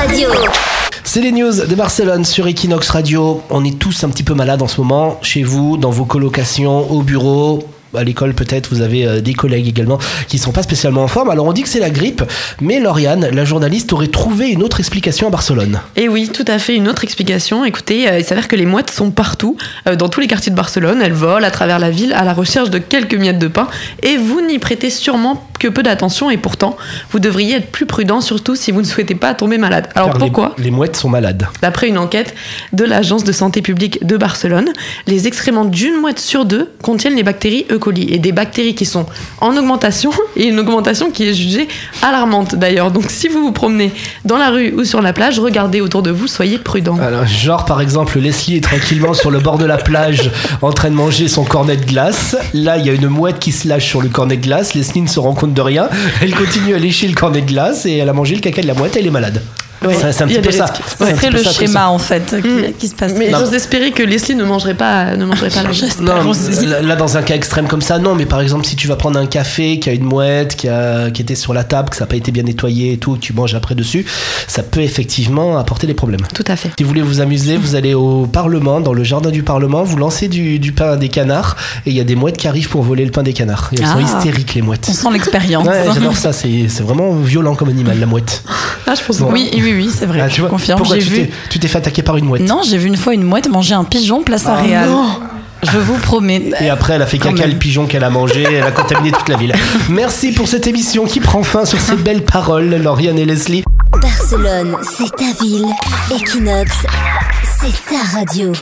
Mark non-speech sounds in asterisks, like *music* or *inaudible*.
Radio. C'est les news de Barcelone sur Equinox Radio. On est tous un petit peu malades en ce moment, chez vous, dans vos colocations, au bureau. À l'école, peut-être, vous avez euh, des collègues également qui sont pas spécialement en forme. Alors, on dit que c'est la grippe, mais Lauriane, la journaliste, aurait trouvé une autre explication à Barcelone. Et oui, tout à fait, une autre explication. Écoutez, euh, il s'avère que les mouettes sont partout, euh, dans tous les quartiers de Barcelone. Elles volent à travers la ville à la recherche de quelques miettes de pain. Et vous n'y prêtez sûrement que peu d'attention. Et pourtant, vous devriez être plus prudent, surtout si vous ne souhaitez pas tomber malade. Alors Car pourquoi les, les mouettes sont malades. D'après une enquête de l'Agence de santé publique de Barcelone, les excréments d'une mouette sur deux contiennent les bactéries E. coli et des bactéries qui sont en augmentation *laughs* et une augmentation qui est jugée alarmante d'ailleurs. Donc si vous vous promenez dans la rue ou sur la plage, regardez autour de vous, soyez prudent. Alors, genre, par exemple, Leslie est tranquillement sur le bord de la plage en train de manger son cornet de glace. Là, il y a une mouette qui se lâche sur le cornet de glace. Leslie ne se rend compte de rien. Elle continue à lécher le cornet de glace et elle a mangé le caca de la mouette. Elle est malade. Ouais, C'est- un petit peu ça. Ce serait le ça schéma en fait qui, Mm. qui se passe. Mais j'ose espérer que Leslie ne mangerait pas, ne mangerait pas la mouette. Non, là, dans un cas extrême comme ça, non, mais par exemple, si tu vas prendre un café qui a une mouette, qui, a, qui était sur la table, que ça n'a pas été bien nettoyé et tout, que tu manges après dessus, ça peut effectivement apporter des problèmes. Tout à fait. Si vous voulez vous amuser, vous allez au Parlement, dans le jardin du Parlement, vous lancez du, du pain à des canards, et il y a des mouettes qui arrivent pour voler le pain des canards. Et elles sont Ah. hystériques, les mouettes. On sent l'expérience. Ouais, j'adore ça, c'est c'est vraiment violent comme animal, la mouette. Ah, je pense Bon. Oui, oui, oui, c'est vrai. Ah, je tu vois, confirme. pourquoi J'ai tu vu. t'es- fait attaquer par une mouette Non, j'ai vu une fois une mouette manger un pigeon place à Ah, Réal. non. Je vous promets. Et après, elle a fait Quand caca même. le pigeon qu'elle a mangé, elle a contaminé toute la ville. Merci pour cette émission qui prend fin sur ces belles paroles, Lauriane et Leslie. Barcelone, c'est ta ville. Equinox, c'est ta radio.